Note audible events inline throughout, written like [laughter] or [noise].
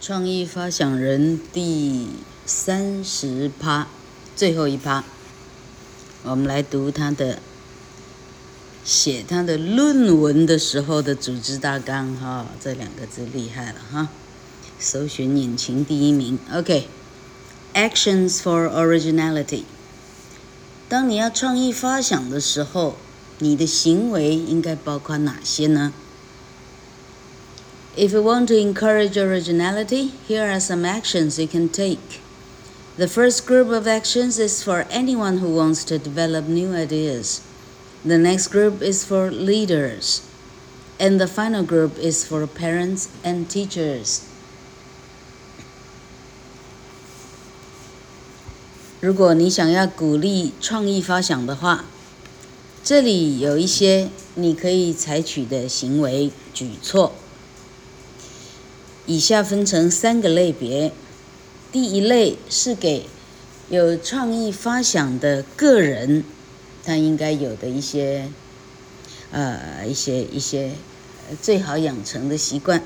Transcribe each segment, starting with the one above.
创意发想人第三十趴，最后一趴，我们来读他的写他的论文的时候的组织大纲哈，这两个字厉害了哈，搜寻引擎第一名。OK，Actions for originality。当你要创意发想的时候，你的行为应该包括哪些呢 ？If you want to encourage originality, here are some actions you can take. The first group of actions is for anyone who wants to develop new ideas. The next group is for leaders. And the final group is for parents and teachers. [coughs] 如果你想要鼓励创意发想的话，这里有一些你可以采取的行为举措。 以下分成三个类别，第一类是给有创意发想的个人，他应该有的一些，呃，一些一些最好养成的习惯。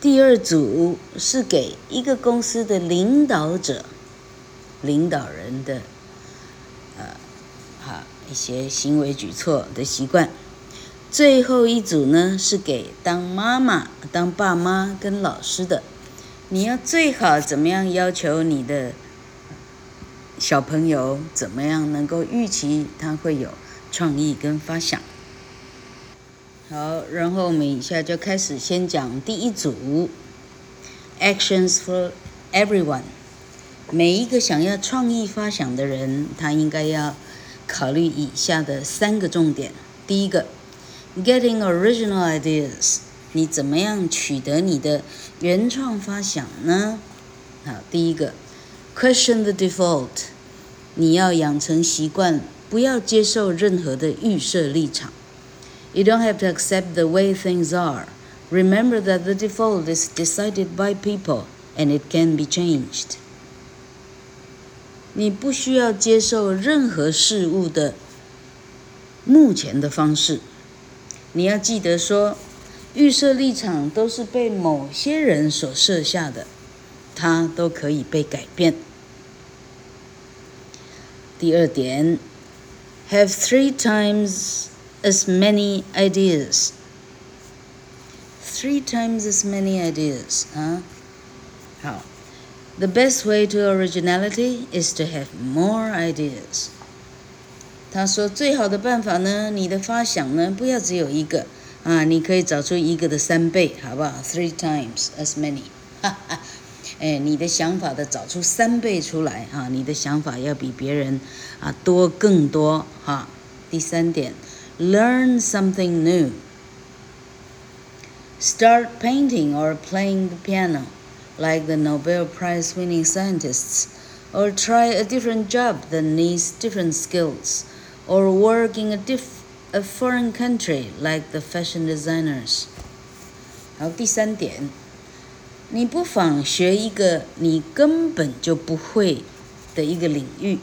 第二组是给一个公司的领导者、领导人的，呃，好一些行为举措的习惯。最后一组呢，是给当妈妈、当爸妈跟老师的。你要最好怎么样要求你的小朋友，怎么样能够预期他会有创意跟发想？好，然后我们以下就开始先讲第一组，Actions for everyone。每一个想要创意发想的人，他应该要考虑以下的三个重点。第一个。Getting original ideas，你怎么样取得你的原创发想呢？好，第一个，question the default，你要养成习惯，不要接受任何的预设立场。You don't have to accept the way things are. Remember that the default is decided by people and it can be changed. 你不需要接受任何事物的目前的方式。你要记得说，预设立场都是被某些人所设下的，它都可以被改变。第二点，have three times as many ideas. Three times as many ideas 啊，好。The best way to originality is to have more ideas. 他说：“最好的办法呢，你的发想呢，不要只有一个啊，你可以找出一个的三倍，好不好？Three times as many，哈哈，哎，你的想法的找出三倍出来啊，你的想法要比别人啊多更多哈、啊。第三点，learn something [laughs] new，start painting or playing the piano like the Nobel Prize-winning scientists，or try a different job that needs different skills。” Or work in a diff a foreign country like the fashion designers。好，第三点，你不妨学一个你根本就不会的一个领域。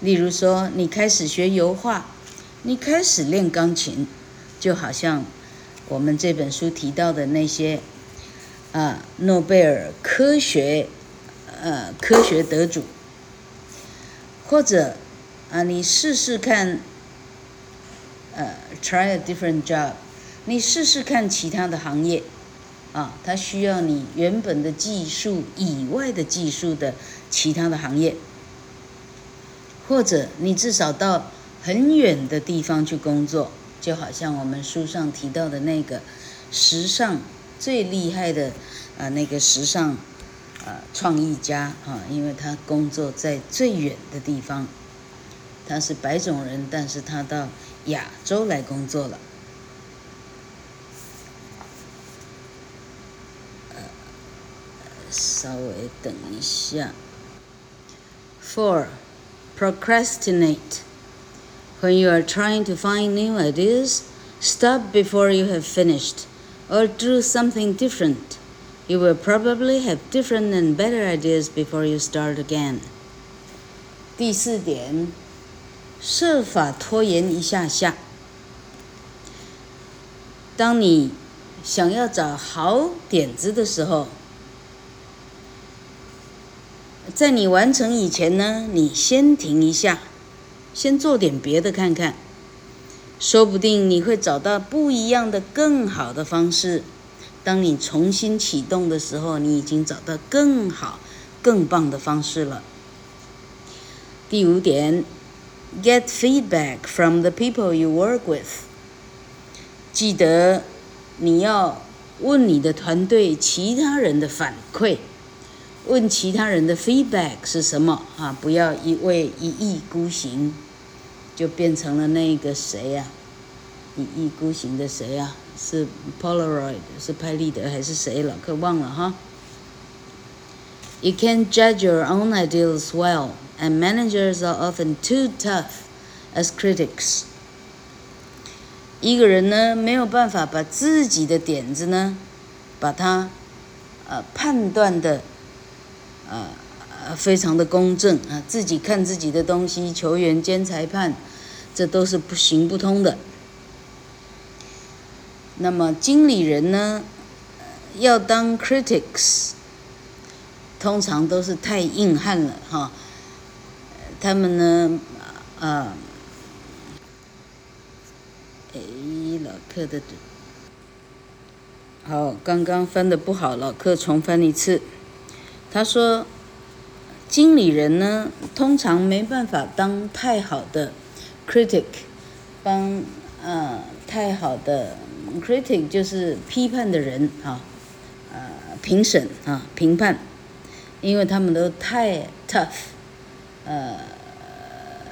例如说，你开始学油画，你开始练钢琴，就好像我们这本书提到的那些啊，诺贝尔科学呃科学得主，或者。啊，你试试看，呃，try a different job，你试试看其他的行业，啊，它需要你原本的技术以外的技术的其他的行业，或者你至少到很远的地方去工作，就好像我们书上提到的那个时尚最厉害的啊，那个时尚啊创意家啊，因为他工作在最远的地方。他是白种人，但是他到亚洲来工作了。呃，稍微等一下。Four, procrastinate. When you are trying to find new ideas, stop before you have finished, or do something different. You will probably have different and better ideas before you start again. 第四点。 设法拖延一下下。当你想要找好点子的时候，在你完成以前呢，你先停一下，先做点别的看看，说不定你会找到不一样的、更好的方式。当你重新启动的时候，你已经找到更好、更棒的方式了。第五点，get feedback from the people you work with。记得你要问你的团队其他人的反馈，问其他人的 feedback 是什么啊？不要一味一意孤行，就变成了那个谁呀、一意孤行的谁呀、啊？是 Polaroid，是拍立得还是谁？老客忘了哈。You can't judge your own ideas well, and managers are often too tough as critics. 一个人呢，没有办法把自己的点子呢，把它呃判断的呃非常的公正啊，自己看自己的东西，球员兼裁判，这都是不行不通的。那么经理人呢，要当 critics，通常都是太硬汉了哈。他们呢，啊，哎，老客的，好，刚刚翻的不好，老客重翻一次。他说，经理人呢，通常没办法当太好的 critic，帮啊太好的。critic 就是批判的人啊，呃，评审啊，评判，因为他们都太 tough，呃，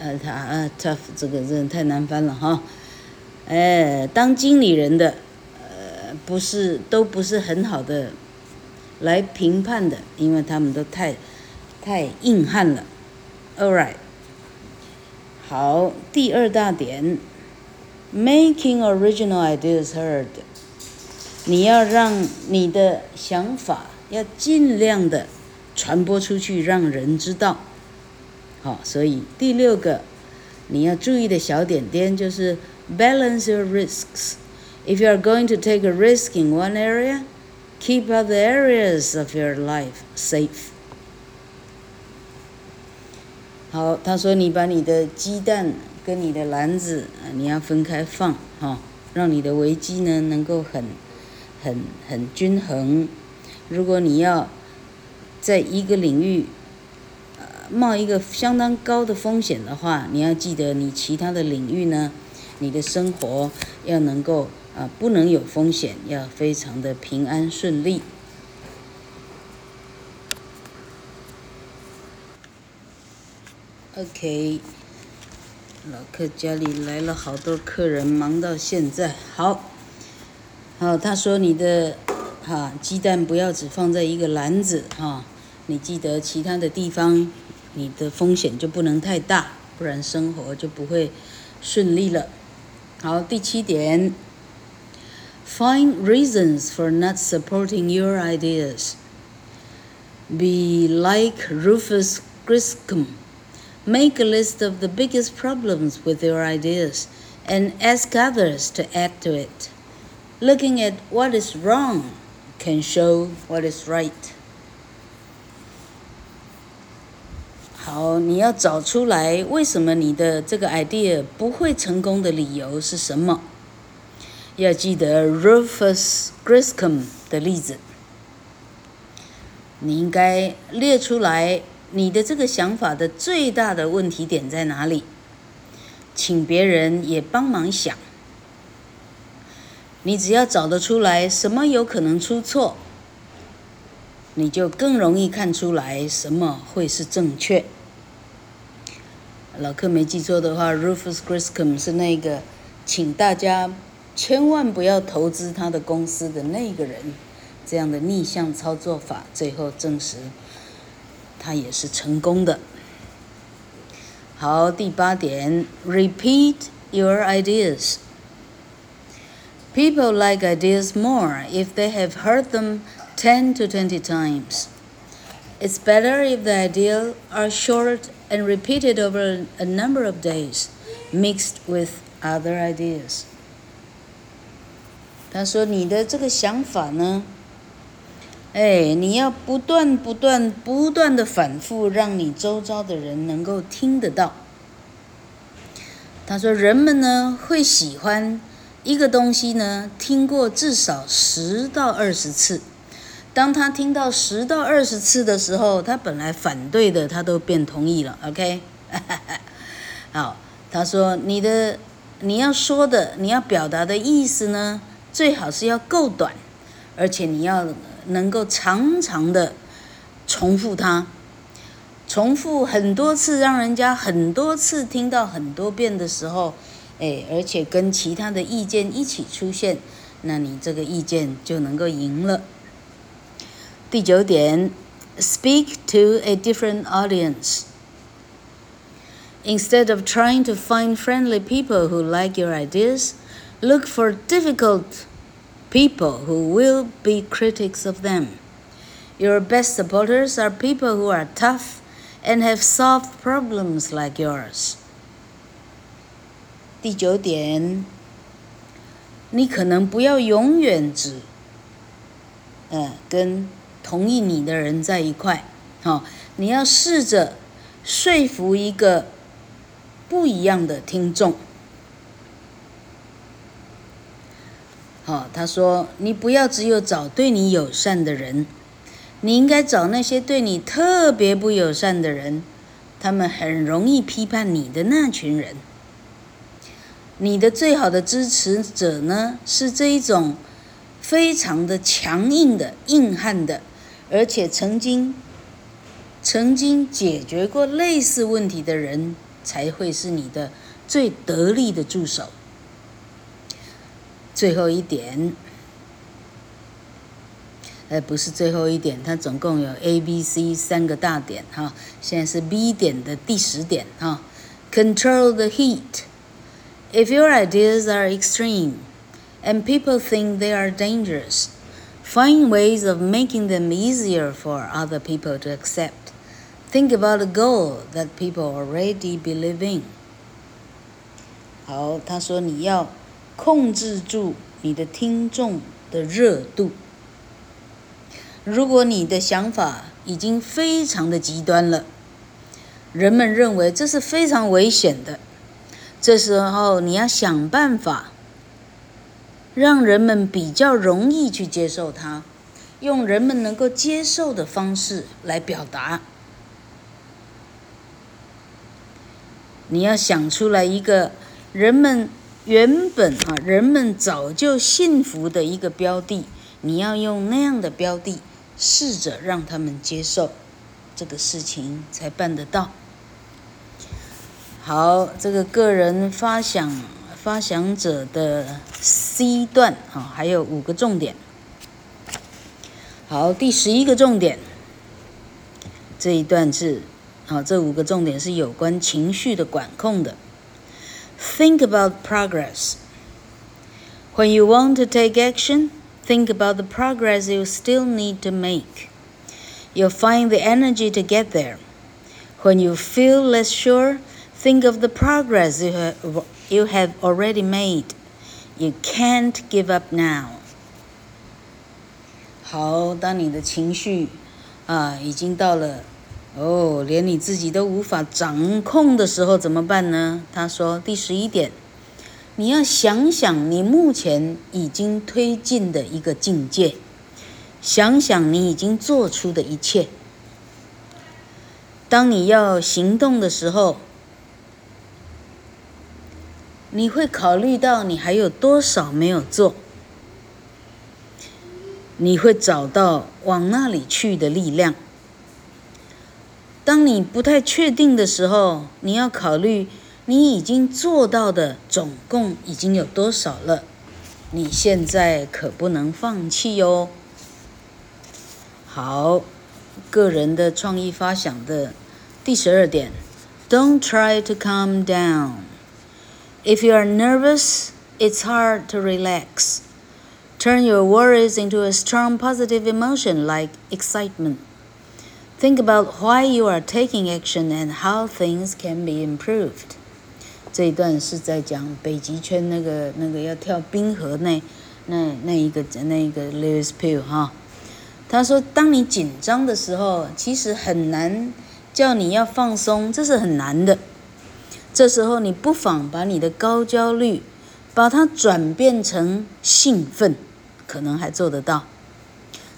呃，他啊 tough 这个真的太难翻了哈，哎，当经理人的，呃，不是都不是很好的来评判的，因为他们都太太硬汉了。All right，好，第二大点。Making original ideas heard，你要让你的想法要尽量的传播出去，让人知道。好，所以第六个你要注意的小点点就是 balance your risks。If you are going to take a risk in one area, keep other areas of your life safe。好，他说你把你的鸡蛋。跟你的篮子啊，你要分开放哈，让你的危机呢能够很、很、很均衡。如果你要在一个领域呃冒一个相当高的风险的话，你要记得你其他的领域呢，你的生活要能够啊不能有风险，要非常的平安顺利。OK。老客家里来了好多客人，忙到现在。好，好，他说你的哈鸡蛋不要只放在一个篮子哈，你记得其他的地方，你的风险就不能太大，不然生活就不会顺利了。好，第七点，Find reasons for not supporting your ideas. Be like Rufus Griscom. Make a list of the biggest problems with your ideas and ask others to add to it. Looking at what is wrong can show what is right. 好，你要找出来为什么你的这个 idea 不会成功的理由是什么？要记得 Rufus Griscom 的例子，你应该列出来。你的这个想法的最大的问题点在哪里？请别人也帮忙想。你只要找得出来什么有可能出错，你就更容易看出来什么会是正确。老客没记错的话，Rufus Griscom 是那个请大家千万不要投资他的公司的那个人，这样的逆向操作法最后证实。他也是成功的。好，第八点，repeat your ideas. People like ideas more if they have heard them ten to twenty times. It's better if the ideas are short and repeated over a number of days, mixed with other ideas. 他说：“你的这个想法呢，哎，你要不断、不断、不断的反复，让你周遭的人能够听得到。他说，人们呢会喜欢一个东西呢，听过至少十到二十次。当他听到十到二十次的时候，他本来反对的，他都变同意了。OK，[laughs] 好，他说你的你要说的，你要表达的意思呢，最好是要够短，而且你要。能够常常的重复它，重复很多次，让人家很多次听到很多遍的时候，哎，而且跟其他的意见一起出现，那你这个意见就能够赢了。第九点，speak to a different audience. Instead of trying to find friendly people who like your ideas, look for difficult people who will be critics of them. Your best supporters are people who are tough and have solved problems like yours. 第九点，你可能不要永远只，呃，跟 同意你的人在一块，好，你要试着说服一个不一样的听众。好，他说：“你不要只有找对你友善的人，你应该找那些对你特别不友善的人，他们很容易批判你的那群人。你的最好的支持者呢，是这一种非常的强硬的、硬汉的，而且曾经曾经解决过类似问题的人，才会是你的最得力的助手。”最后一点，呃，不是最后一点，它总共有 A、B、C 三个大点哈。现在是 B 点的第十点哈。Control the heat. If your ideas are extreme and people think they are dangerous, find ways of making them easier for other people to accept. Think about a goal that people already believe in. 好，他说你要。控制住你的听众的热度。如果你的想法已经非常的极端了，人们认为这是非常危险的，这时候你要想办法让人们比较容易去接受它，用人们能够接受的方式来表达。你要想出来一个人们。原本啊，人们早就信服的一个标的，你要用那样的标的，试着让他们接受，这个事情才办得到。好，这个个人发想发想者的 C 段啊，还有五个重点。好，第十一个重点，这一段是啊，这五个重点是有关情绪的管控的。Think about progress. When you want to take action, think about the progress you still need to make. You'll find the energy to get there. When you feel less sure, think of the progress you have, you have already made. You can't give up now. 好，当你的情绪啊已经到了。哦，连你自己都无法掌控的时候怎么办呢？他说第十一点，你要想想你目前已经推进的一个境界，想想你已经做出的一切。当你要行动的时候，你会考虑到你还有多少没有做，你会找到往那里去的力量。当你不太确定的时候，你要考虑你已经做到的总共已经有多少了。你现在可不能放弃哟。好，个人的创意发想的第十二点，Don't try to calm down. If you are nervous, it's hard to relax. Turn your worries into a strong positive emotion like excitement. Think about why you are taking action and how things can be improved。这一段是在讲北极圈那个那个要跳冰河那那那一个那一个 Lewis Pugh 哈， 他说，当你紧张的时候，其实很难叫你要放松，这是很难的。 这时候，你不妨把你的高焦虑，把它转变成兴奋，可能还做得到。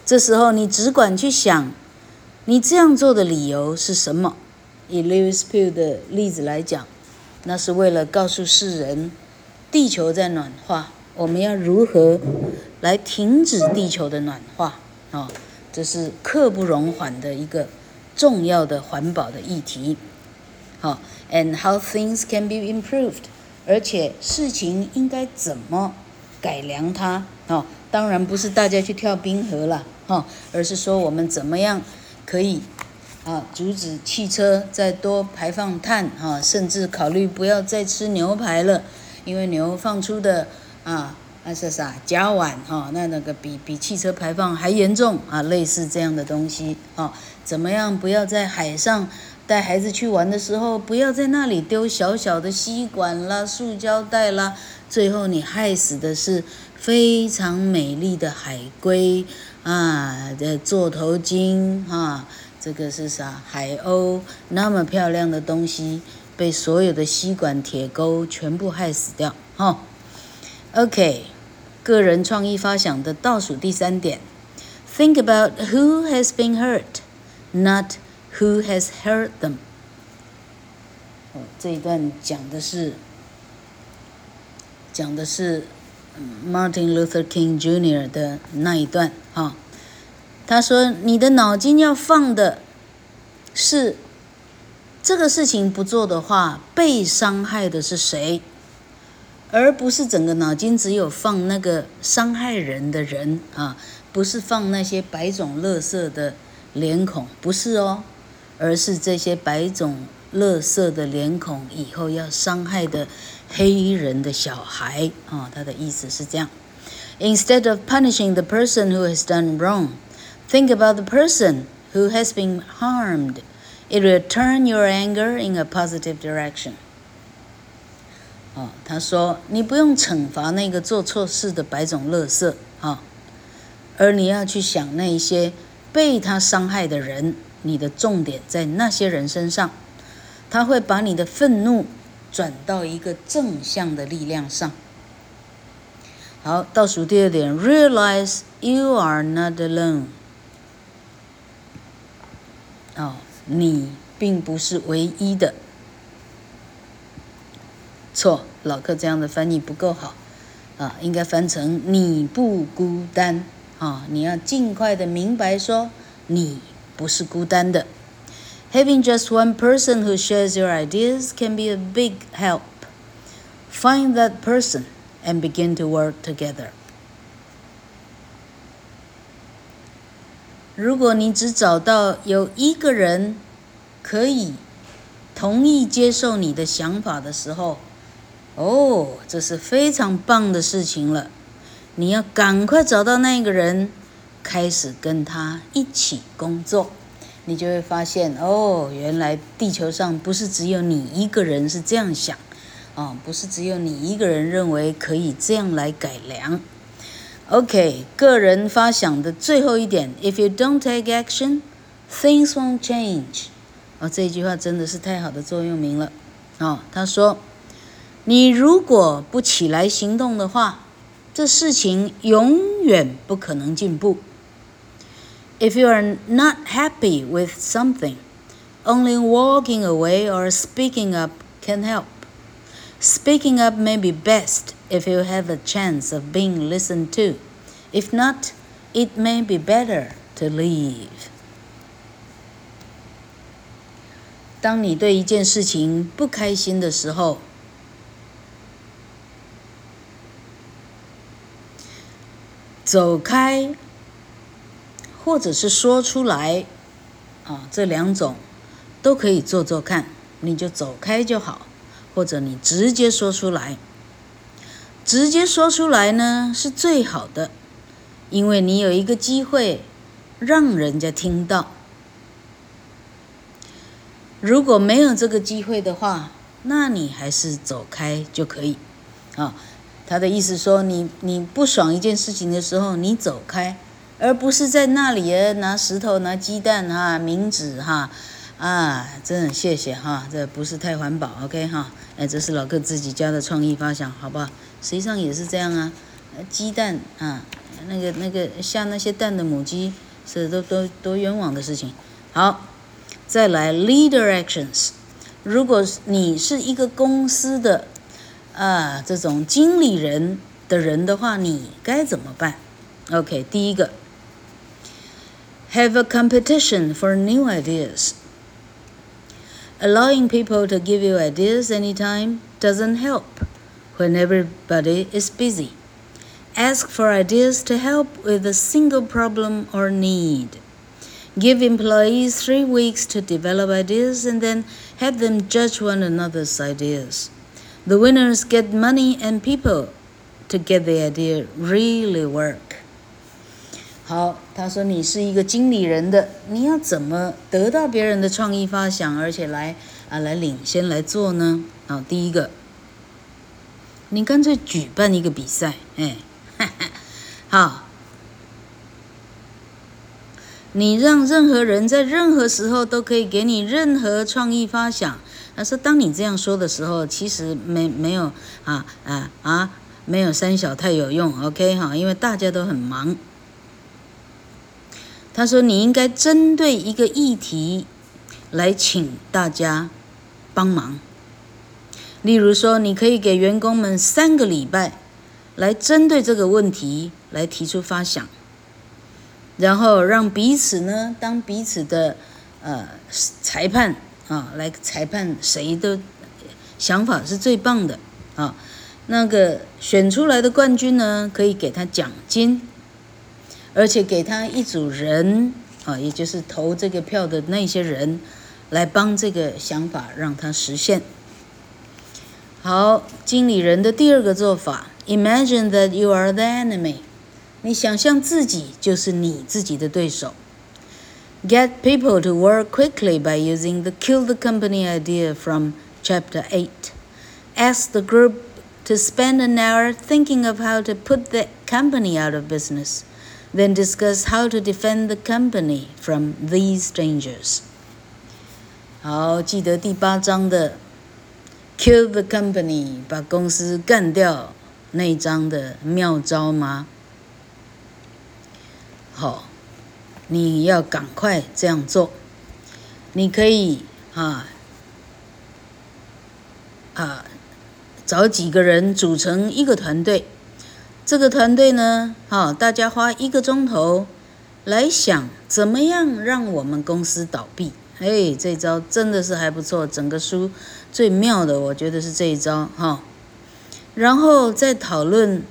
这时候，你只管去想，你这样做的理由是什么？以 Lewis Pugh 的例子来讲，那是为了告诉世人，地球在暖化，我们要如何来停止地球的暖化？啊，这是刻不容缓的一个重要的环保的议题。好，and how things can be improved，而且事情应该怎么改良它？哦，当然不是大家去跳冰河了，哈，而是说我们怎么样可以。啊，阻止汽车再多排放碳啊，甚至考虑不要再吃牛排了，因为牛放出的啊，那是啥甲烷哈，那那个比比汽车排放还严重啊，类似这样的东西啊，怎么样不要在海上带孩子去玩的时候，不要在那里丢小小的吸管啦、塑胶袋啦，最后你害死的是非常美丽的海龟啊的座头鲸啊。这个是啥？海鸥那么漂亮的东西，被所有的吸管、铁钩全部害死掉。哈、，OK，个人创意发想的倒数第三点：Think about who has been hurt, not who has heard them。哦，这一段讲的是讲的是 Martin Luther King Jr. 的那一段。哈、哦。他说：“你的脑筋要放的是这个事情不做的话，被伤害的是谁，而不是整个脑筋只有放那个伤害人的人啊，不是放那些白种乐色的脸孔，不是哦，而是这些白种垃圾的脸孔以后要伤害的黑人的小孩啊。他的意思是这样：Instead of punishing the person who has done wrong。” Think about the person who has been harmed. It will turn your anger in a positive direction. 哦，他说你不用惩罚那个做错事的白种垃圾啊，哦，而你要去想那些被他伤害的人， 你的重点在那些人身上，他会把你的愤怒转到一个正向的力量上。好，倒数第二点，Realize you are not alone. 哦，你并不是唯一的。错，老客这样的翻译不够好，啊，应该翻成你不孤单。啊，你要尽快的明白说，你不是孤单的。Having just one person who shares your ideas can be a big help. Find that person and begin to work together. 如果你只找到有一个人可以同意接受你的想法的时候，哦，这是非常棒的事情了。你要赶快找到那个人， 开始跟他一起工作，你就会发现，哦，原来地球上不是只有你一个人是这样想，哦，不是只有你一个人认为可以这样来改良。OK，个人发想的最后一点，If you don't take action, things won't change。哦，这句话真的是太好的座右铭了。哦，他说，你如果不起来行动的话，这事情永远不可能进步。If you are not happy with something, only walking away or speaking up can help. Speaking up may be best. If you have a chance of being listened to, if not, it may be better to leave. 当你对一件事情不开心的时候，走开， 或者是说出来，啊，这两种都可以做做看。你就走开就好，或者你直接说出来。直接说出来呢是最好的，因为你有一个机会让人家听到。如果没有这个机会的话，那你还是走开就可以。啊，他的意思说，你你不爽一件事情的时候，你走开，而不是在那里拿石头、拿鸡蛋哈、冥纸哈，啊，真的谢谢哈，这不是太环保，OK 哈，哎，这是老哥自己家的创意发想，好不好？实际上也是这样啊，鸡蛋啊，那个那个下那些蛋的母鸡是都都多冤枉的事情。好，再来 leader actions，如果你是一个公司的啊这种经理人的人的话，你该怎么办？OK，第一个。Have a competition for new ideas. Allowing people to give you ideas anytime doesn't help when everybody is busy. Ask for ideas to help with a single problem or need. Give employees three weeks to develop ideas and then have them judge one another's ideas. The winners get money and people to get the idea really work. 好，他说你是一个经理人的，你要怎么得到别人的创意发想，而且来啊来领先来做呢？好，第一个，你干脆举办一个比赛，哎，哈哈，好，你让任何人在任何时候都可以给你任何创意发想。他说，当你这样说的时候，其实没没有啊啊啊，没有三小太有用，OK 哈，因为大家都很忙。他说：“你应该针对一个议题来请大家帮忙。例如说，你可以给员工们三个礼拜来针对这个问题来提出发想，然后让彼此呢当彼此的呃裁判啊，来裁判谁的想法是最棒的啊。那个选出来的冠军呢，可以给他奖金。”而且给他一组人啊，也就是投这个票的那些人，来帮这个想法让他实现。好，经理人的第二个做法：Imagine that you are the enemy。你想象自己就是你自己的对手。Get people to work quickly by using the kill the company idea from Chapter Eight. Ask the group to spend an hour thinking of how to put the company out of business. Then discuss how to defend the company from these dangers. 好，记得第八章的 “kill the company” 把公司干掉那一章的妙招吗？好，你要赶快这样做。你可以啊啊，找几个人组成一个团队。这个团队呢，好，大家花一个钟头来想怎么样让我们公司倒闭。哎，这招真的是还不错。整个书最妙的，我觉得是这一招哈。然后再讨论，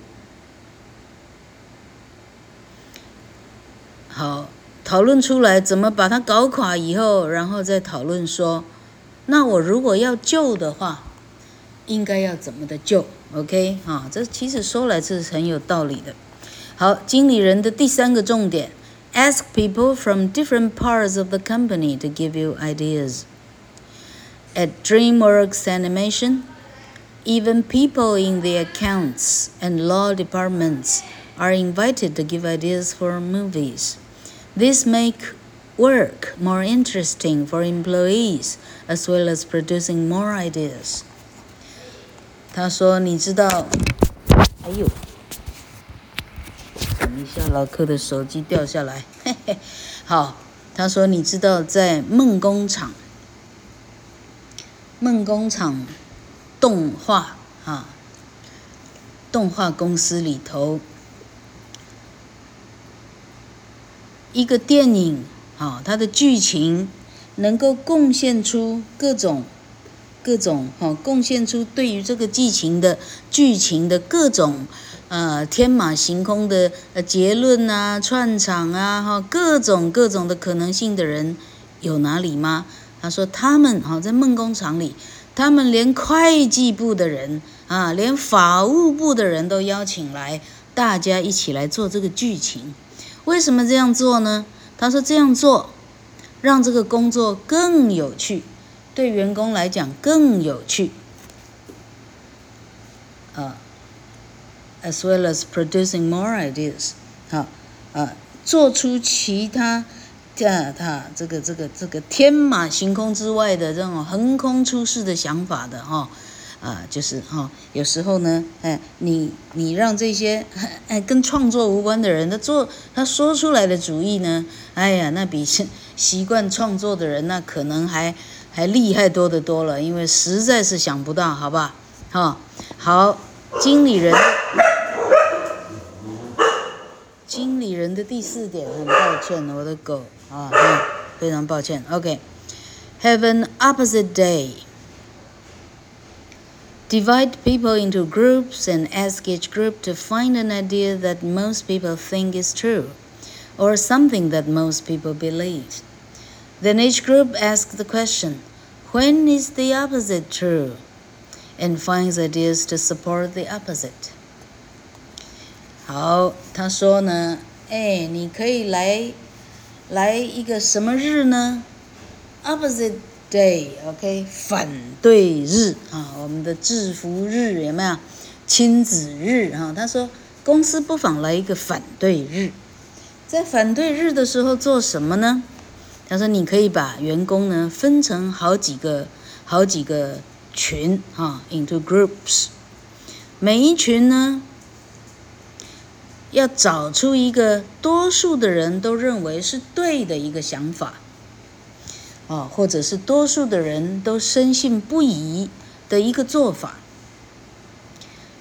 好，讨论出来怎么把它搞垮以后，然后再讨论说，那我如果要救的话，应该要怎么的救 ？OK，哈，这其实说来这是很有道理的。好，经理人的第三个重点：Ask people from different parts of the company to give you ideas. At DreamWorks Animation, even people in the accounts and law departments are invited to give ideas for movies. This make work more interesting for employees as well as producing more ideas. 他说：“你知道，哎呦，等一下，老客的手机掉下来。嘿嘿，好，他说你知道，在梦工厂，梦工厂动画啊，动画公司里头，一个电影啊，它的剧情能够贡献出各种。”各种哈贡献出对于这个剧情的剧情的各种呃天马行空的呃结论啊串场啊哈各种各种的可能性的人有哪里吗？他说他们哈在梦工厂里，他们连会计部的人啊，连法务部的人都邀请来，大家一起来做这个剧情。为什么这样做呢？他说这样做让这个工作更有趣。对员工来讲更有趣，啊，as well as producing more ideas，好，啊，做出其他，啊，他这个这个这个天马行空之外的这种横空出世的想法的哈。啊，就是哈、哦，有时候呢，哎，你你让这些哎跟创作无关的人，他做他说出来的主意呢，哎呀，那比习惯创作的人那可能还 还厉害多得多了，因为实在是想不到，好吧？哈、哦，好，经理人，经理人的第四点，很抱歉，我的狗啊，非常抱歉。OK，have、okay. an opposite day。Divide people into groups and ask each group to find an idea that most people think is true, or something that most people believe. Then each group asks the question, when is the opposite true? And finds ideas to support the opposite. 好，他说呢，哎，你可以来，来一个什么日呢？Opposite。Day，OK，反对日啊，我们的制服日有没有？亲子日啊，他说公司不妨来一个反对日，在反对日的时候做什么呢？他说你可以把员工呢分成好几个好几个群啊，into groups，每一群呢要找出一个多数的人都认为是对的一个想法。啊，或者是多数的人都深信不疑的一个做法，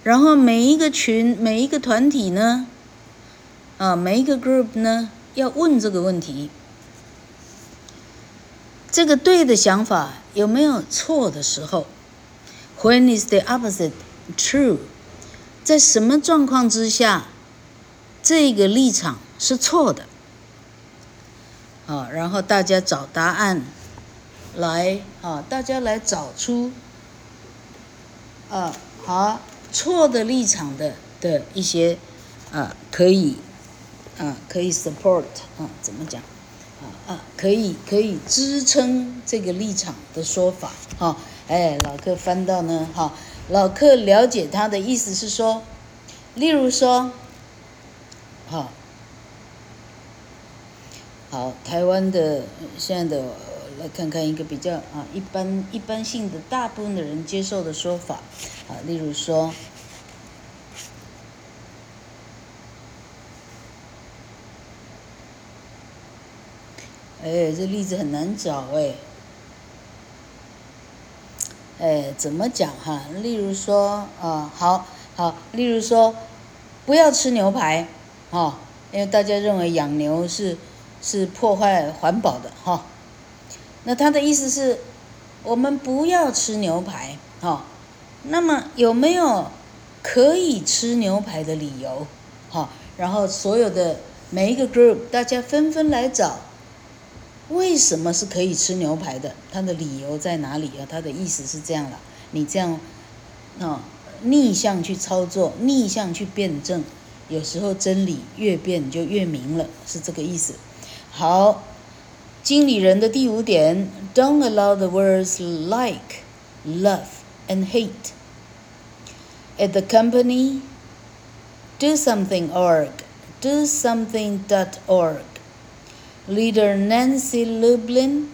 然后每一个群、每一个团体呢，啊，每一个 group 呢，要问这个问题：这个对的想法有没有错的时候？When is the opposite true？在什么状况之下，这个立场是错的？啊，然后大家找答案，来啊，大家来找出啊，好错的立场的的一些啊，可以啊，可以 support 啊，怎么讲可以可以支撑这个立场的说法哈，哎，老客翻到呢哈，老客了解他的意思是说，例如说，好。好，台湾的现在的来看看一个比较啊一般一般性的大部分的人接受的说法啊，例如说，哎，这例子很难找哎，哎，怎么讲哈？例如说啊，好好，例如说，不要吃牛排，哈，因为大家认为养牛是。是破坏环保的哈，那他的意思是，我们不要吃牛排哈。那么有没有可以吃牛排的理由？哈，然后所有的每一个 group，大家纷纷来找，为什么是可以吃牛排的？他的理由在哪里啊？他的意思是这样了，你这样啊逆向去操作，逆向去辩证，有时候真理越辩就越明了，是这个意思。好，经理人的第五点，Don't allow the words like, love, and hate. At the company, do something org, do something dot org. Leader Nancy Lublin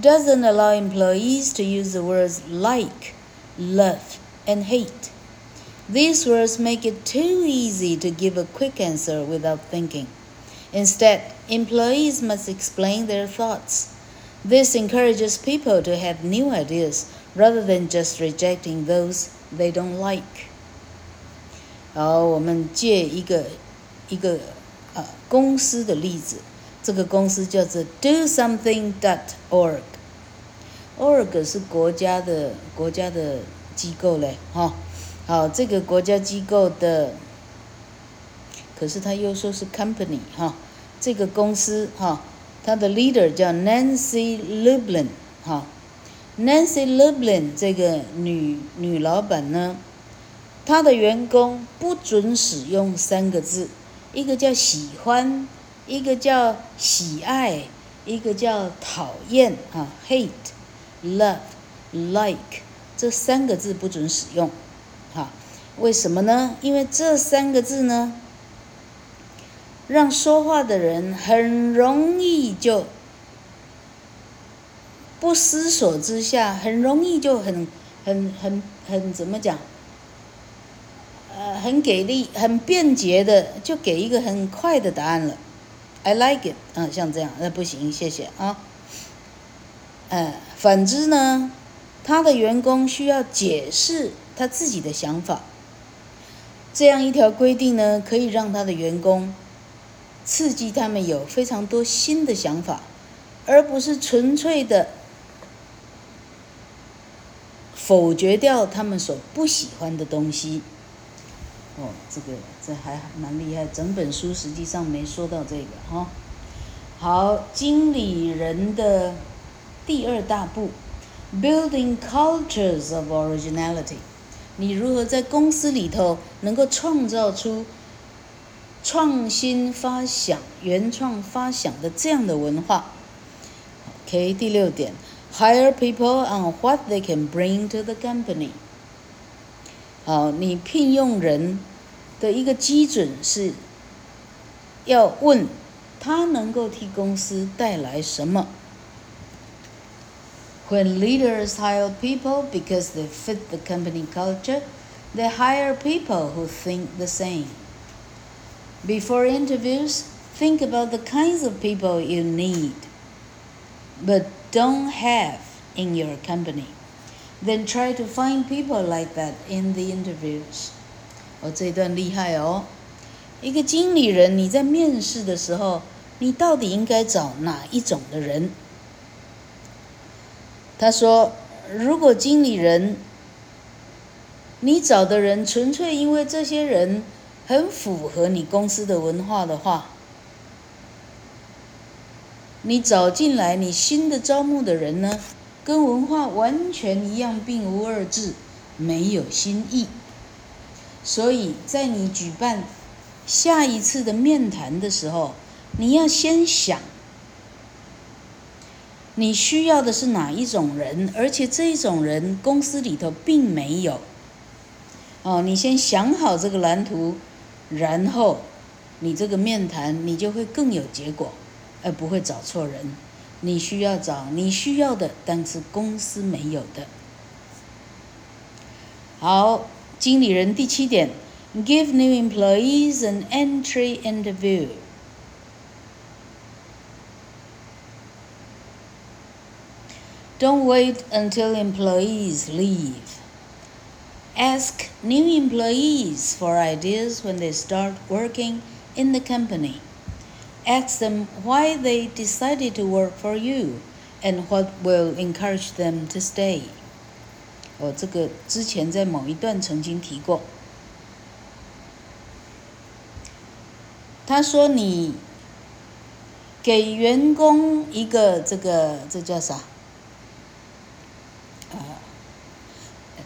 doesn't allow employees to use the words like, love, and hate. These words make it too easy to give a quick answer without thinking. Instead, employees must explain their thoughts. This encourages people to have new ideas rather than just rejecting those they don't like. 好，我们借一个一个呃公司的例子， 这个公司叫做 Do Something dot org。org 是国家的国家的机构嘞，哈。好，这个国家机构的。可是他又说是 company 哈，这个公司哈，他的 leader 叫 Nancy Lublin 哈，Nancy Lublin 这个女女老板呢，她的员工不准使用三个字，一个叫喜欢，一个叫喜爱，一个叫讨厌啊，hate、love、like 这三个字不准使用，哈，为什么呢？因为这三个字呢。让说话的人很容易就不思索之下，很容易就很很很很怎么讲？呃，很给力、很便捷的就给一个很快的答案了。I like it，嗯，像这样，那不行，谢谢啊。呃，反之呢，他的员工需要解释他自己的想法。这样一条规定呢，可以让他的员工刺激他们有非常多新的想法，而不是纯粹的否决掉他们所不喜欢的东西。哦，这个这还蛮厉害，整本书实际上没说到这个哈、好，经理人的第二大步，building cultures of originality，你如何在公司里头能够创造出创新发想、原创发想的这样的文化？OK，第六点，hire people on what they can bring to the company。好，你聘用人的一个基准是要问他能够替公司带来什么。When leaders hire people because they fit the company culture, they hire people who think the same. Before interviews, think about the kinds of people you need, but don't have in your company. Then try to find people like that in the interviews. 哦，这一段厉害哦！一个经理人，你在面试的时候，你到底应该找哪一种的人？他说，如果经理人，你找的人纯粹因为这些人很符合你公司的文化的话，你找进来你新的招募的人呢，跟文化完全一样，并无二致，没有新意。所以在你举办下一次的面谈的时候，你要先想，你需要的是哪一种人，而且这一种人公司里头并没有。哦，你先想好这个蓝图，然后你这个面谈你就会更有结果，而不会找错人。你需要找你需要的，但是公司没有的。好，经理人第七点，give new employees an entry interview。Don't wait until employees leave. Ask new employees for ideas when they start working in the company. Ask them why they decided to work for you and what will encourage them to stay. 我这个之前在某一段曾经提过。他说：“你给员工一个这个这叫啥？啊，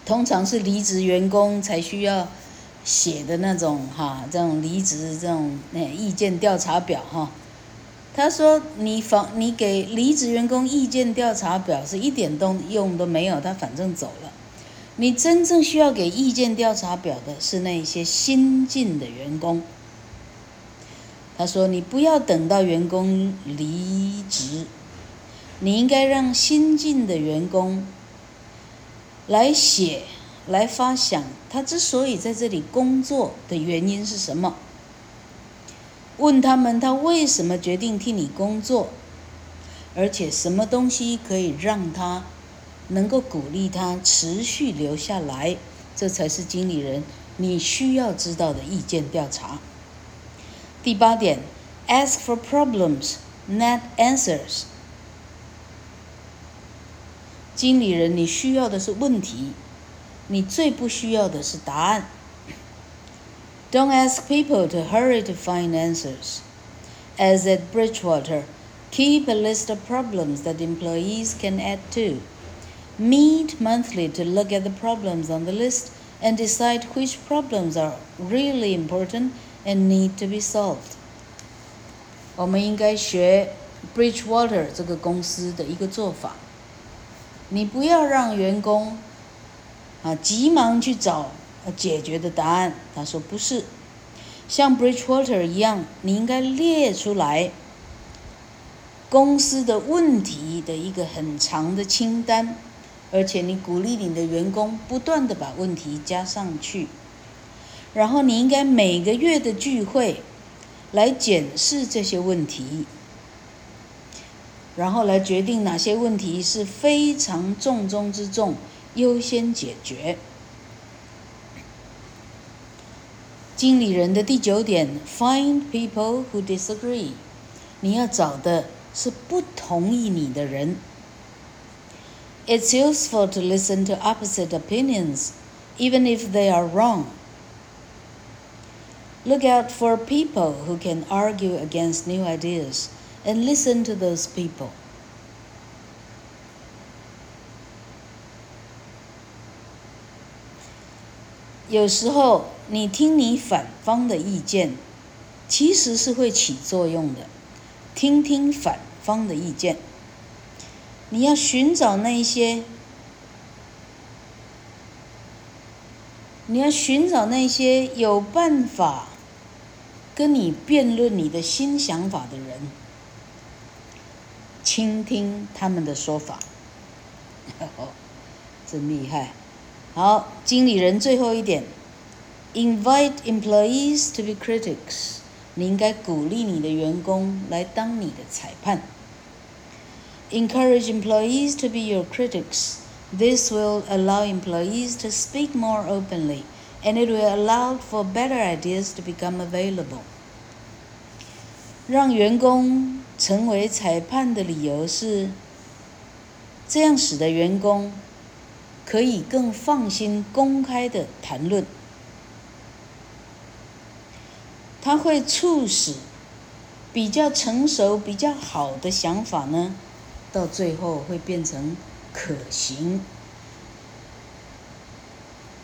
通常是离职员工才需要。”写的那种哈，这种离职这种那意见调查表哈，他说你访你给离职员工意见调查表是一点都用都没有，他反正走了。你真正需要给意见调查表的是那些新进的员工。他说你不要等到员工离职，你应该让新进的员工来写。来发想他之所以在这里工作的原因是什么？问他们他为什么决定替你工作，而且什么东西可以让他能够鼓励他持续留下来？这才是经理人你需要知道的意见调查。第八点，ask for problems, not answers。经理人你需要的是问题。你最不需要的是答案。Don't ask people to hurry to find answers. As at Bridgewater, keep a list of problems that employees can add to. Meet monthly to look at the problems on the list and decide which problems are really important and need to be solved. 我们应该学 Bridgewater 这个公司的一个做法。你不要让员工。 啊，急忙去找解决的答案。他说不是，像 Bridgewater 一样，你应该列出来公司的问题的一个很长的清单，而且你鼓励你的员工不断的把问题加上去。然后你应该每个月的聚会来检视这些问题，然后来决定哪些问题是非常重中之重，优先解决。经理人的第九点，Find people who disagree。你要找的是不同意你的人。It's useful to listen to opposite opinions, even if they are wrong. Look out for people who can argue against new ideas, and listen to those people. 有时候。你听你反方的意见，其实是会起作用的。听听反方的意见，你要寻找那些，你要寻找那些有办法跟你辩论你的新想法的人，倾听他们的说法。[laughs] 真厉害！好，经理人最后一点。Invite employees to be critics。你应该鼓励你的员工来当你的裁判。Encourage employees to be your critics. This will allow employees to speak more openly, and it will allow for better ideas to become available. 让员工成为裁判的理由是，这样使得员工 可以更放心公开的谈论。它会促使比较成熟、比较好的想法呢，到最后会变成可行。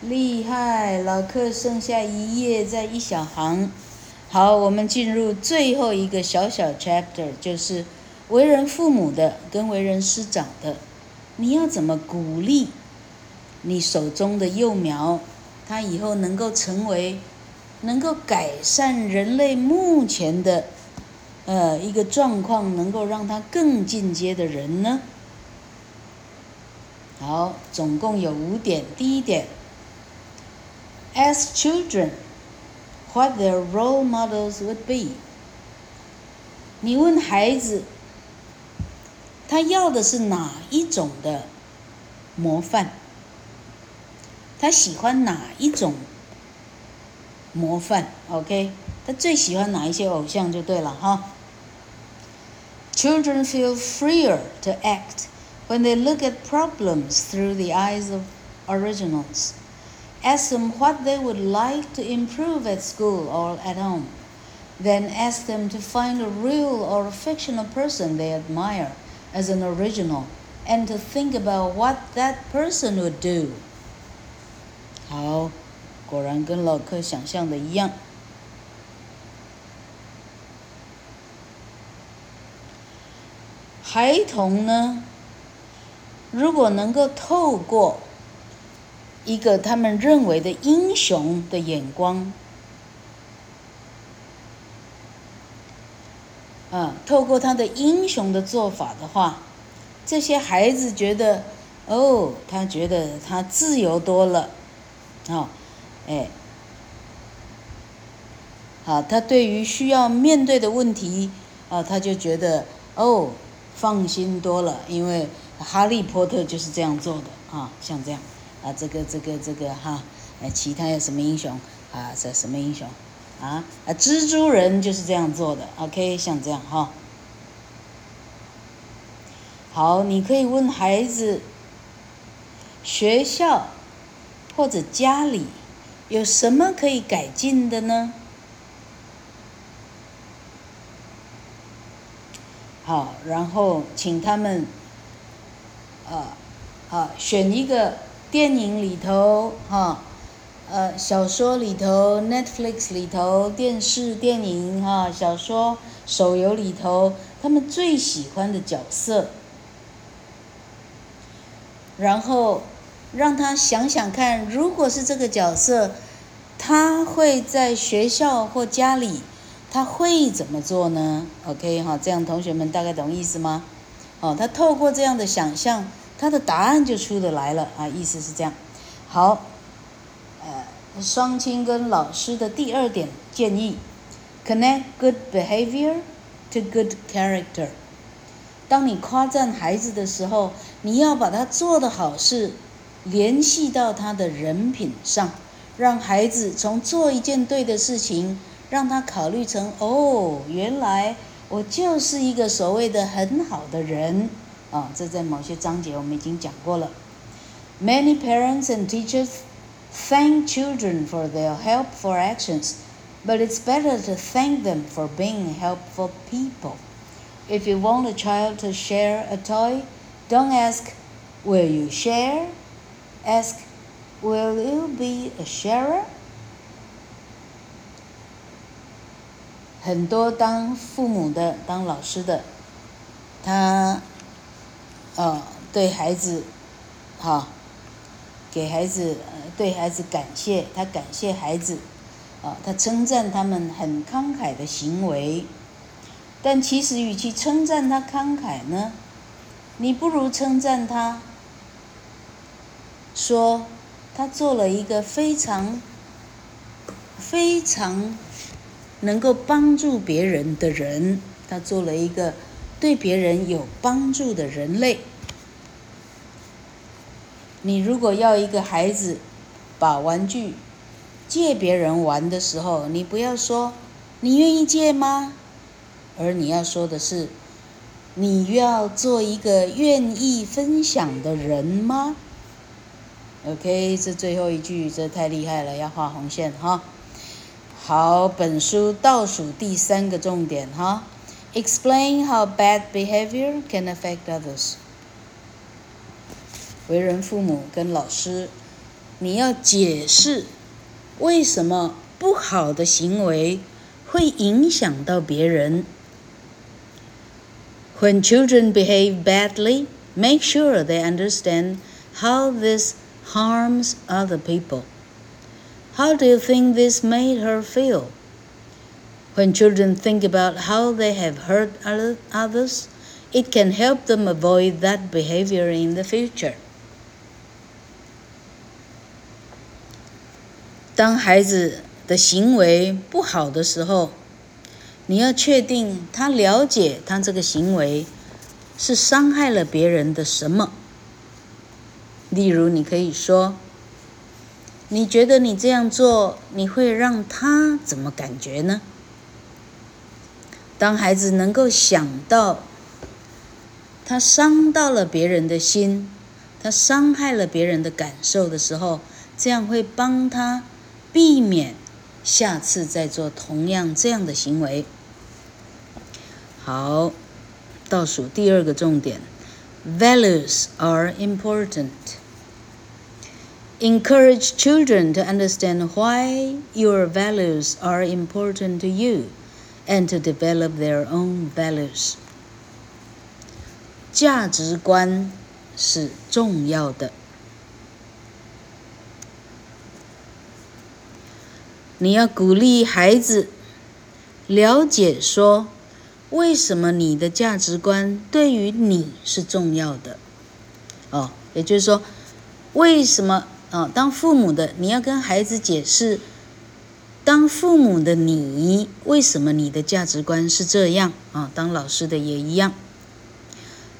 厉害，老客剩下一页，在一小行。好，我们进入最后一个小小 chapter，就是为人父母的跟为人师长的，你要怎么鼓励你手中的幼苗，他以后能够成为。能够改善人类目前的，呃，一个状况，能够让他更进阶的人呢？好，总共有五点。第一点，As children what their role models would be。你问孩子，他要的是哪一种的模范？他喜欢哪一种？模范，OK，他最喜欢哪一些偶像就对了哈。Children feel freer to act when they look at problems through the eyes of originals. Ask them what they would like to improve at school or at home. Then ask them to find a real or a fictional person they admire as an original and to think about what that person would do. 好。果然跟老柯想象的一样。孩童呢，如果能够透过一个他们认为的英雄的眼光，啊，透过他的英雄的做法的话，这些孩子觉得，哦，他觉得他自由多了，啊。哎，好，他对于需要面对的问题，啊，他就觉得哦，放心多了，因为哈利波特就是这样做的啊，像这样啊，这个这个这个哈，哎，其他有什么英雄啊？这什么英雄啊？啊，蜘蛛人就是这样做的，OK，像这样哈。好，你可以问孩子，学校或者家里。有什么可以改进的呢？好，然后请他们，呃，好，选一个电影里头，哈，呃，小说里头，Netflix 里头，电视、电影，哈，小说、手游里头，他们最喜欢的角色，然后。让他想想看，如果是这个角色，他会在学校或家里，他会怎么做呢？OK 哈，这样同学们大概懂意思吗？哦，他透过这样的想象，他的答案就出得来了啊，意思是这样。好，呃，双亲跟老师的第二点建议：connect good behavior to good character。当你夸赞孩子的时候，你要把他做的好事联系到他的人品上。让孩子从做一件对的事情，让他考虑成哦，原来我就是一个所谓的很好的人啊！这在某些章节我们已经讲过了。Many parents and teachers thank children for their helpful actions, but it's better to thank them for being helpful people. If you want a child to share a toy, don't ask, "Will you share?" Ask. Will you be a sharer？很多当父母的、当老师的，他，呃，对孩子，哈，给孩子，对孩子感谢，他感谢孩子，啊，他称赞他们很慷慨的行为。但其实，与其称赞他慷慨呢，你不如称赞他，说。他做了一个非常、非常能够帮助别人的人，他做了一个对别人有帮助的人类。你如果要一个孩子把玩具借别人玩的时候，你不要说“你愿意借吗”，而你要说的是“你要做一个愿意分享的人吗”。OK，这最后一句，这太厉害了，要画红线哈。好，本书倒数第三个重点哈，Explain how bad behavior can affect others。为人父母跟老师，你要解释为什么不好的行为会影响到别人。When children behave badly, make sure they understand how this harms other people. How do you think this made her feel? When children think about how they have hurt others, it can help them avoid that behavior in the future. 当孩子的行为不好的时候，你要确定他了解他这个行为是伤害了别人的什么。 例如，你可以说：“你觉得你这样做，你会让他怎么感觉呢？”当孩子能够想到他伤到了别人的心，他伤害了别人的感受的时候，这样会帮他避免下次再做同样这样的行为。好，倒数第二个重点：Values are important. Encourage children to understand why your values are important to you and to develop their own values. 价值观是重要的。你要鼓励孩子了解说，为什么你的价值观对于你是重要的。哦，也就是说，为什么？ 啊，当父母的你要跟孩子解释，当父母的你为什么你的价值观是这样啊？当老师的也一样。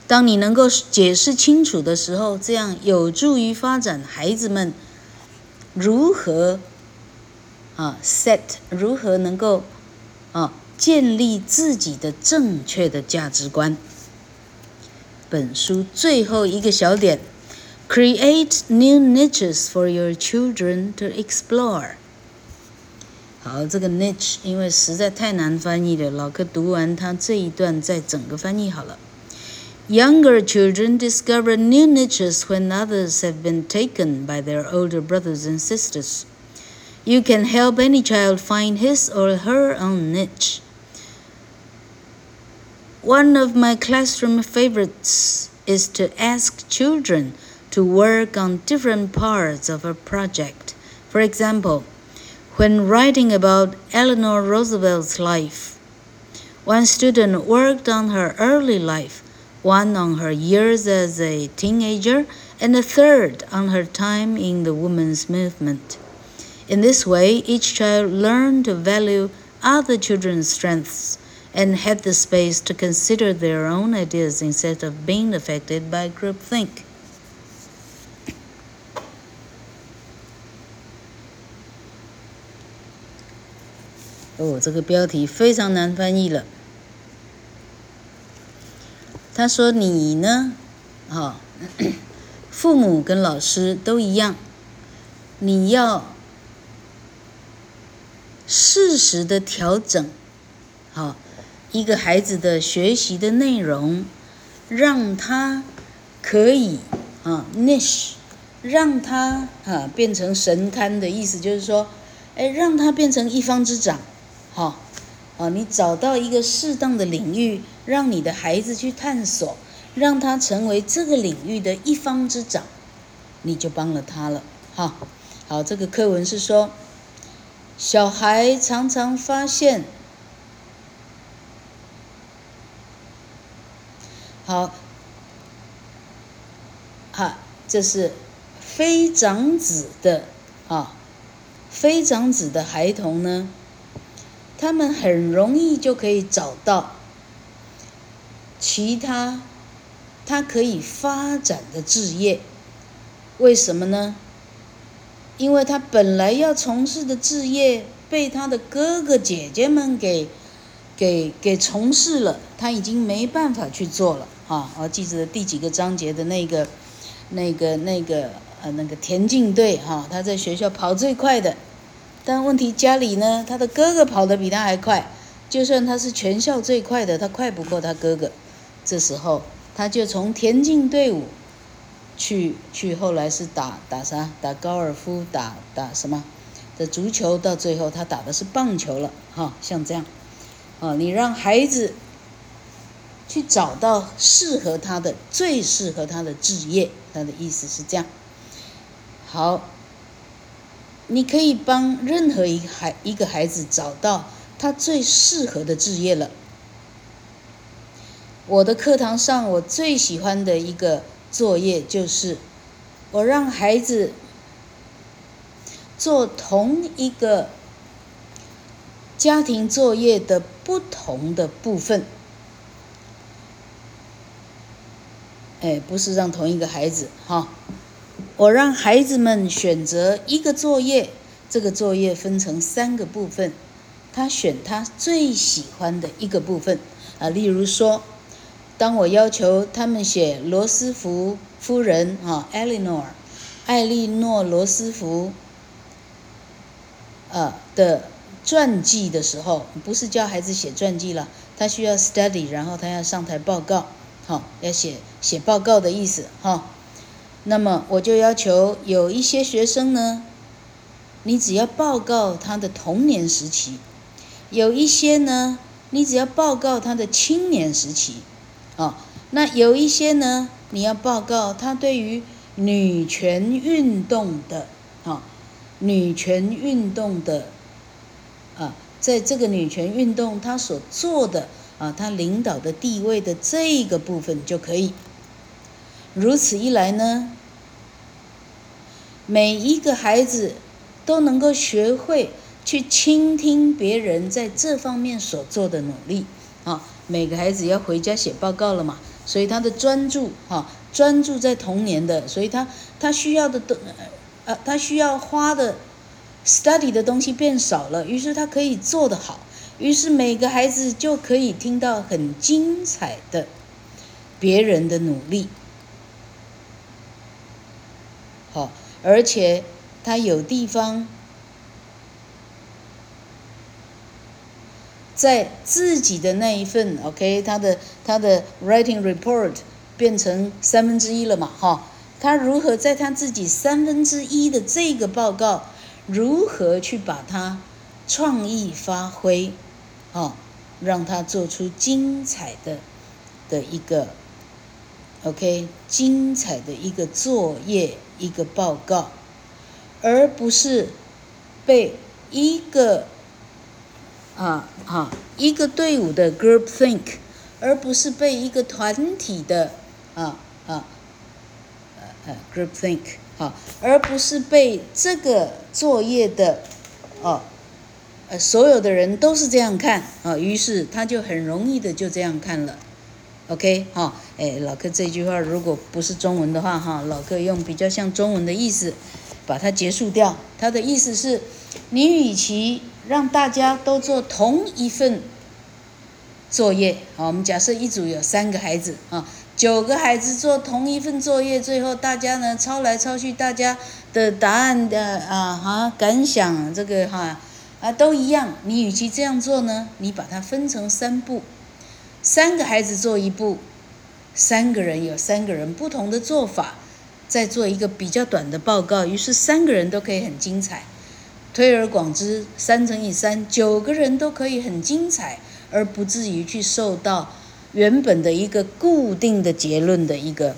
当你能够解释清楚的时候，这样有助于发展孩子们如何啊 set 如何能够啊建立自己的正确的价值观。本书最后一个小点。Create new niches for your children to explore。好，这个 niche 因为实在太难翻译了，老柯读完它这一段再整个翻译好了。Younger children discover new niches when others have been taken by their older brothers and sisters. You can help any child find his or her own niche. One of my classroom favorites is to ask children to work on different parts of a project. For example, When writing about Eleanor Roosevelt's life, one student worked on her early life, one on her years as a teenager, and a third on her time in the women's movement. In this way, each child learned to value other children's strengths and had the space to consider their own ideas instead of being affected by groupthink. 哦，这个标题非常难翻译了。他说：“你呢？哈，[coughs] 父母跟老师都一样，你要适时的调整，好。”一个孩子的学习的内容，让他可以啊，niche，让他啊变成神龛的意思就是说，哎，让他变成一方之长，好，啊，你找到一个适当的领域，让你的孩子去探索，让他成为这个领域的一方之长，你就帮了他了，哈，好，这个课文是说，小孩常常发现。好，好，这是非长子的啊，非长子的孩童呢，他们很容易就可以找到其他他可以发展的职业，为什么呢？因为他本来要从事的职业被他的哥哥姐姐们给给给从事了，他已经没办法去做了。啊，我记得第几个章节的那个、那个、那个呃，那个田径队哈，他在学校跑最快的，但问题家里呢，他的哥哥跑得比他还快，就算他是全校最快的，他快不过他哥哥。这时候他就从田径队伍去去，后来是打打啥？打高尔夫，打打什么？的足球，到最后他打的是棒球了。哈，像这样，啊，你让孩子。去找到适合他的、最适合他的职业，他的意思是这样。好，你可以帮任何一个孩一个孩子找到他最适合的职业了。我的课堂上，我最喜欢的一个作业就是，我让孩子做同一个家庭作业的不同的部分。哎，不是让同一个孩子哈，我让孩子们选择一个作业，这个作业分成三个部分，他选他最喜欢的一个部分啊。例如说，当我要求他们写罗斯福夫人啊，Eleanor，艾莉诺罗斯福，啊的传记的时候，不是教孩子写传记了，他需要 study，然后他要上台报告。好，要写写报告的意思哈。那么我就要求有一些学生呢，你只要报告他的童年时期；有一些呢，你只要报告他的青年时期。啊，那有一些呢，你要报告他对于女权运动的啊，女权运动的啊，在这个女权运动他所做的。啊，他领导的地位的这个部分就可以。如此一来呢，每一个孩子都能够学会去倾听别人在这方面所做的努力。啊，每个孩子要回家写报告了嘛，所以他的专注，哈，专注在童年的，所以他他需要的东，呃，他需要花的 study 的东西变少了，于是他可以做得好。于是每个孩子就可以听到很精彩的别人的努力，好，而且他有地方在自己的那一份，OK，他的他的 writing report 变成三分之一了嘛，哈，他如何在他自己三分之一的这个报告，如何去把它创意发挥？哦，让他做出精彩的的一个，OK，精彩的一个作业，一个报告，而不是被一个啊啊一个队伍的 group think，而不是被一个团体的啊啊呃呃 group think 啊，而不是被这个作业的哦呃所有的人都是这样看啊，于是他就很容易的就这样看了。OK，哈，哎，老哥这句话如果不是中文的话，哈，老哥用比较像中文的意思，把它结束掉。他的意思是，你与其让大家都做同一份作业，好，我们假设一组有三个孩子啊，九个孩子做同一份作业，最后大家呢抄来抄去，大家的答案的啊哈感想这个哈啊都一样。你与其这样做呢，你把它分成三步。三个孩子做一步，三个人有三个人不同的做法，再做一个比较短的报告，于是三个人都可以很精彩。推而广之，三乘以三，九个人都可以很精彩，而不至于去受到原本的一个固定的结论的一个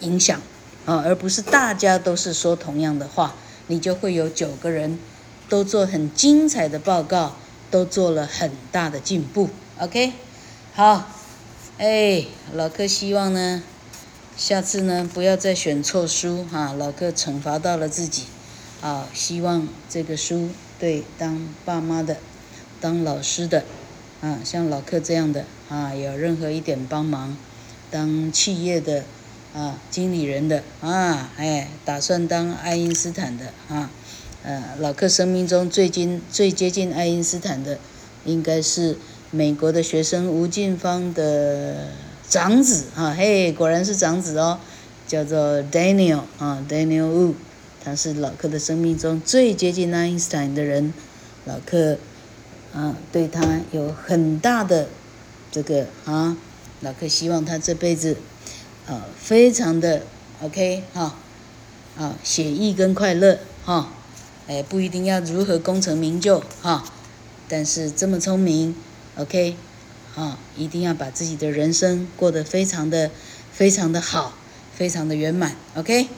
影响啊，而不是大家都是说同样的话，你就会有九个人都做很精彩的报告，都做了很大的进步。OK，好，哎，老柯希望呢，下次呢不要再选错书哈，老柯惩罚到了自己，啊，希望这个书对当爸妈的、当老师的，啊，像老柯这样的啊，有任何一点帮忙，当企业的啊经理人的啊，哎，打算当爱因斯坦的啊，呃，老柯生命中最近最接近爱因斯坦的，应该是。美国的学生吴静芳的长子啊，嘿，果然是长子哦，叫做 Daniel 啊，Daniel Wu，他是老克的生命中最接近爱因斯坦的人，老克啊，对他有很大的这个啊，老克希望他这辈子啊，非常的 OK 哈，啊，写意跟快乐哈，哎，不一定要如何功成名就哈，但是这么聪明。OK，啊，一定要把自己的人生过得非常的、非常的好，非常的圆满。OK。